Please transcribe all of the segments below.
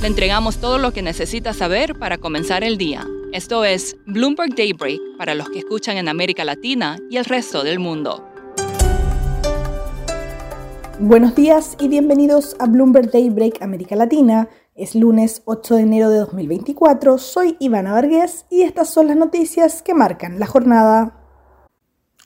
Le entregamos todo lo que necesita saber para comenzar el día. Esto es Bloomberg Daybreak para los que escuchan en América Latina y el resto del mundo. Buenos días y bienvenidos a Bloomberg Daybreak América Latina. Es lunes 8 de enero de 2024. Soy Ivana Vargas y estas son las noticias que marcan la jornada.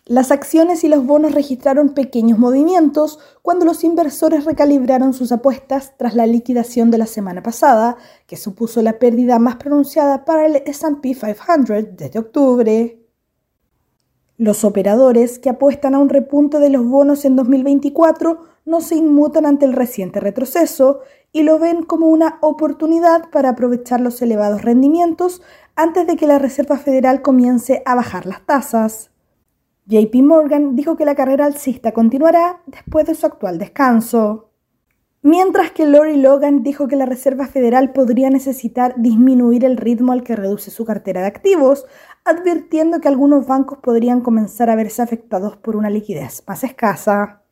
Las acciones y los bonos registraron pequeños movimientos cuando los inversores recalibraron sus apuestas tras la liquidación de la semana pasada, que supuso la pérdida más pronunciada para el SP 500 desde octubre. Los operadores que apuestan a un repunte de los bonos en 2024 no se inmutan ante el reciente retroceso y lo ven como una oportunidad para aprovechar los elevados rendimientos antes de que la Reserva Federal comience a bajar las tasas. JP Morgan dijo que la carrera alcista continuará después de su actual descanso. Mientras que Lori Logan dijo que la Reserva Federal podría necesitar disminuir el ritmo al que reduce su cartera de activos, advirtiendo que algunos bancos podrían comenzar a verse afectados por una liquidez más escasa.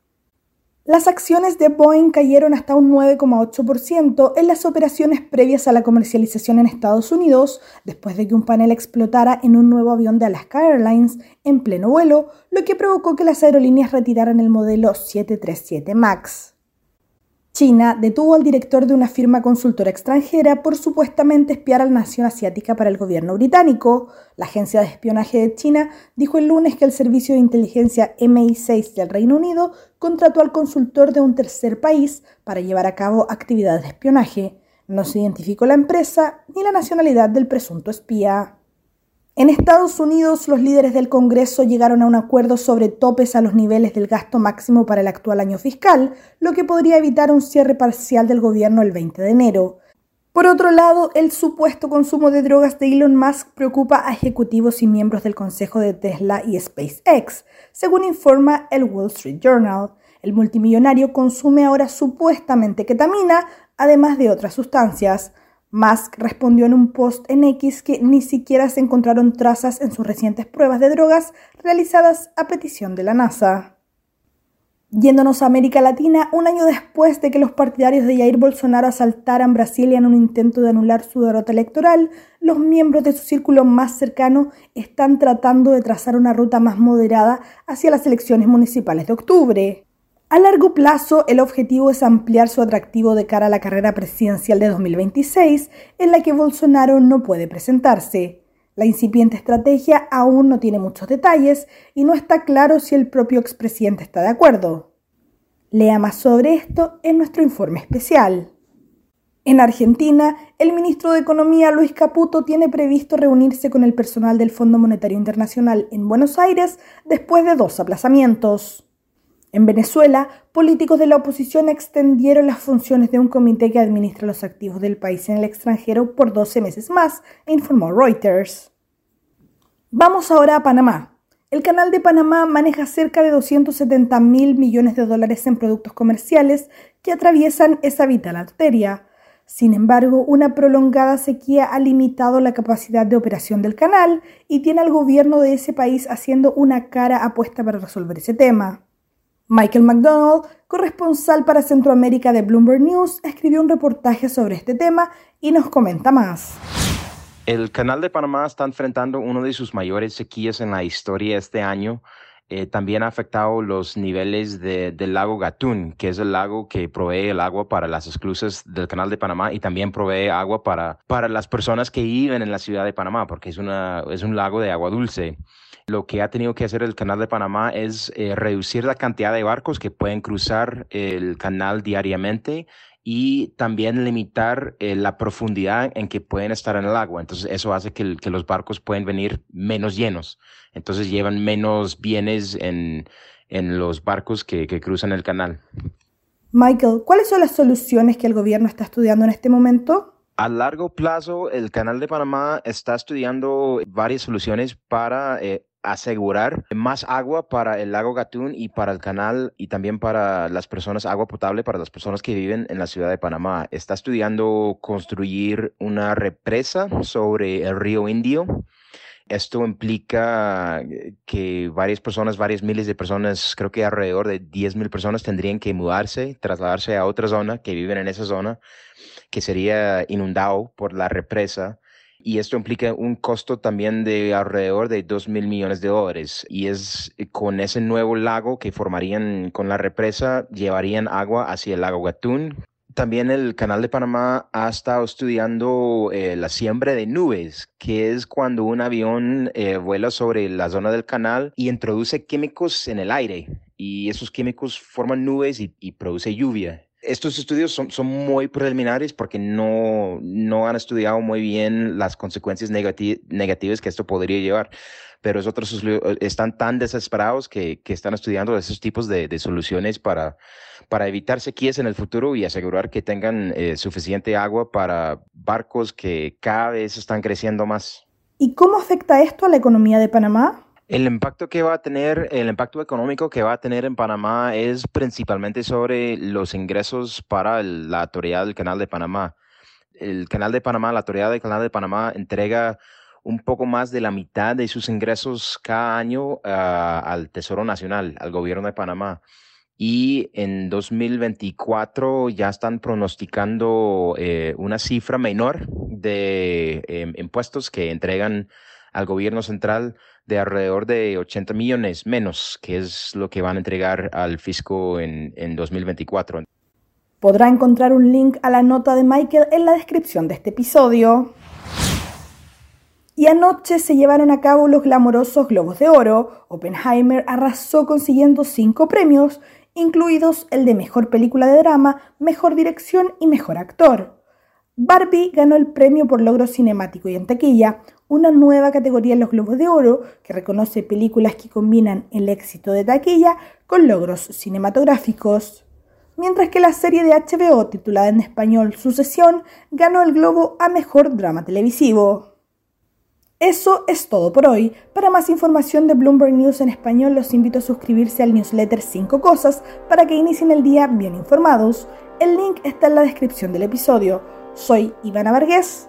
Las acciones de Boeing cayeron hasta un 9,8% en las operaciones previas a la comercialización en Estados Unidos, después de que un panel explotara en un nuevo avión de Alaska Airlines en pleno vuelo, lo que provocó que las aerolíneas retiraran el modelo 737 MAX. China detuvo al director de una firma consultora extranjera por supuestamente espiar a la nación asiática para el gobierno británico. La agencia de espionaje de China dijo el lunes que el servicio de inteligencia MI6 del Reino Unido contrató al consultor de un tercer país para llevar a cabo actividades de espionaje. No se identificó la empresa ni la nacionalidad del presunto espía. En Estados Unidos, los líderes del Congreso llegaron a un acuerdo sobre topes a los niveles del gasto máximo para el actual año fiscal, lo que podría evitar un cierre parcial del gobierno el 20 de enero. Por otro lado, el supuesto consumo de drogas de Elon Musk preocupa a ejecutivos y miembros del Consejo de Tesla y SpaceX, según informa el Wall Street Journal. El multimillonario consume ahora supuestamente ketamina, además de otras sustancias. Musk respondió en un post en X que ni siquiera se encontraron trazas en sus recientes pruebas de drogas realizadas a petición de la NASA. Yéndonos a América Latina, un año después de que los partidarios de Jair Bolsonaro asaltaran Brasilia en un intento de anular su derrota electoral, los miembros de su círculo más cercano están tratando de trazar una ruta más moderada hacia las elecciones municipales de octubre. A largo plazo, el objetivo es ampliar su atractivo de cara a la carrera presidencial de 2026, en la que Bolsonaro no puede presentarse. La incipiente estrategia aún no tiene muchos detalles y no está claro si el propio expresidente está de acuerdo. Lea más sobre esto en nuestro informe especial. En Argentina, el ministro de Economía Luis Caputo tiene previsto reunirse con el personal del Fondo Monetario Internacional en Buenos Aires después de dos aplazamientos. En Venezuela, políticos de la oposición extendieron las funciones de un comité que administra los activos del país en el extranjero por 12 meses más, informó Reuters. Vamos ahora a Panamá. El canal de Panamá maneja cerca de 270 mil millones de dólares en productos comerciales que atraviesan esa vital arteria. Sin embargo, una prolongada sequía ha limitado la capacidad de operación del canal y tiene al gobierno de ese país haciendo una cara apuesta para resolver ese tema. Michael McDonald, corresponsal para Centroamérica de Bloomberg News, escribió un reportaje sobre este tema y nos comenta más. El canal de Panamá está enfrentando uno de sus mayores sequías en la historia este año. Eh, también ha afectado los niveles del lago Gatún, que es el lago que provee el agua para las esclusas del canal de Panamá y también provee agua para, para las personas que viven en la ciudad de Panamá, porque es, una, es un lago de agua dulce lo que ha tenido que hacer el canal de Panamá es eh, reducir la cantidad de barcos que pueden cruzar el canal diariamente y también limitar eh, la profundidad en que pueden estar en el agua. Entonces eso hace que, los barcos pueden venir menos llenos. Entonces llevan menos bienes en, los barcos que cruzan el canal. Michael, ¿cuáles son las soluciones que el gobierno está estudiando en este momento? A largo plazo, el Canal de Panamá está estudiando varias soluciones para eh, asegurar más agua para el lago Gatún y para el canal y también para las personas, agua potable para las personas que viven en la ciudad de Panamá. Está estudiando construir una represa sobre el río Indio. Esto implica que varias personas, varias miles de personas, creo que alrededor de 10 mil personas tendrían que mudarse, trasladarse a otra zona que viven en esa zona, que sería inundado por la represa y esto implica un costo también de alrededor de 2 mil millones de dólares. Y es eh, con ese nuevo lago que formarían con la represa, llevarían agua hacia el lago Gatún. También el Canal de Panamá ha estado estudiando eh, la siembra de nubes, que es cuando un avión eh, vuela sobre la zona del canal y introduce químicos en el aire. Y esos químicos forman nubes y, y produce lluvia estos estudios son, son muy preliminares porque no, no han estudiado muy bien las consecuencias negativas que esto podría llevar, pero otros están tan desesperados que, que están estudiando esos tipos de, de, soluciones para, para evitar sequías en el futuro y asegurar que tengan eh, suficiente agua para barcos que cada vez están creciendo más. ¿Y cómo afecta esto a la economía de Panamá? El impacto que va a tener, el impacto económico que va a tener en Panamá es principalmente sobre los ingresos para la autoridad del Canal de Panamá. El Canal de Panamá, la autoridad del Canal de Panamá entrega un poco más de la mitad de sus ingresos cada año ah, al Tesoro Nacional, al gobierno de Panamá. Y en 2024 ya están pronosticando eh, una cifra menor de em, impuestos que entregan al gobierno central de alrededor de 80 millones menos, que es lo que van a entregar al fisco en, en 2024. Podrá encontrar un link a la nota de Michael en la descripción de este episodio. Y anoche se llevaron a cabo los glamorosos Globos de Oro. Oppenheimer arrasó consiguiendo cinco premios, incluidos el de Mejor Película de Drama, Mejor Dirección y Mejor Actor. Barbie ganó el premio por logro cinemático y en taquilla, una nueva categoría en los Globos de Oro que reconoce películas que combinan el éxito de taquilla con logros cinematográficos. Mientras que la serie de HBO titulada en español Sucesión ganó el Globo a Mejor Drama Televisivo. Eso es todo por hoy. Para más información de Bloomberg News en español los invito a suscribirse al newsletter 5 cosas para que inicien el día bien informados. El link está en la descripción del episodio. Soy Ivana Vargas.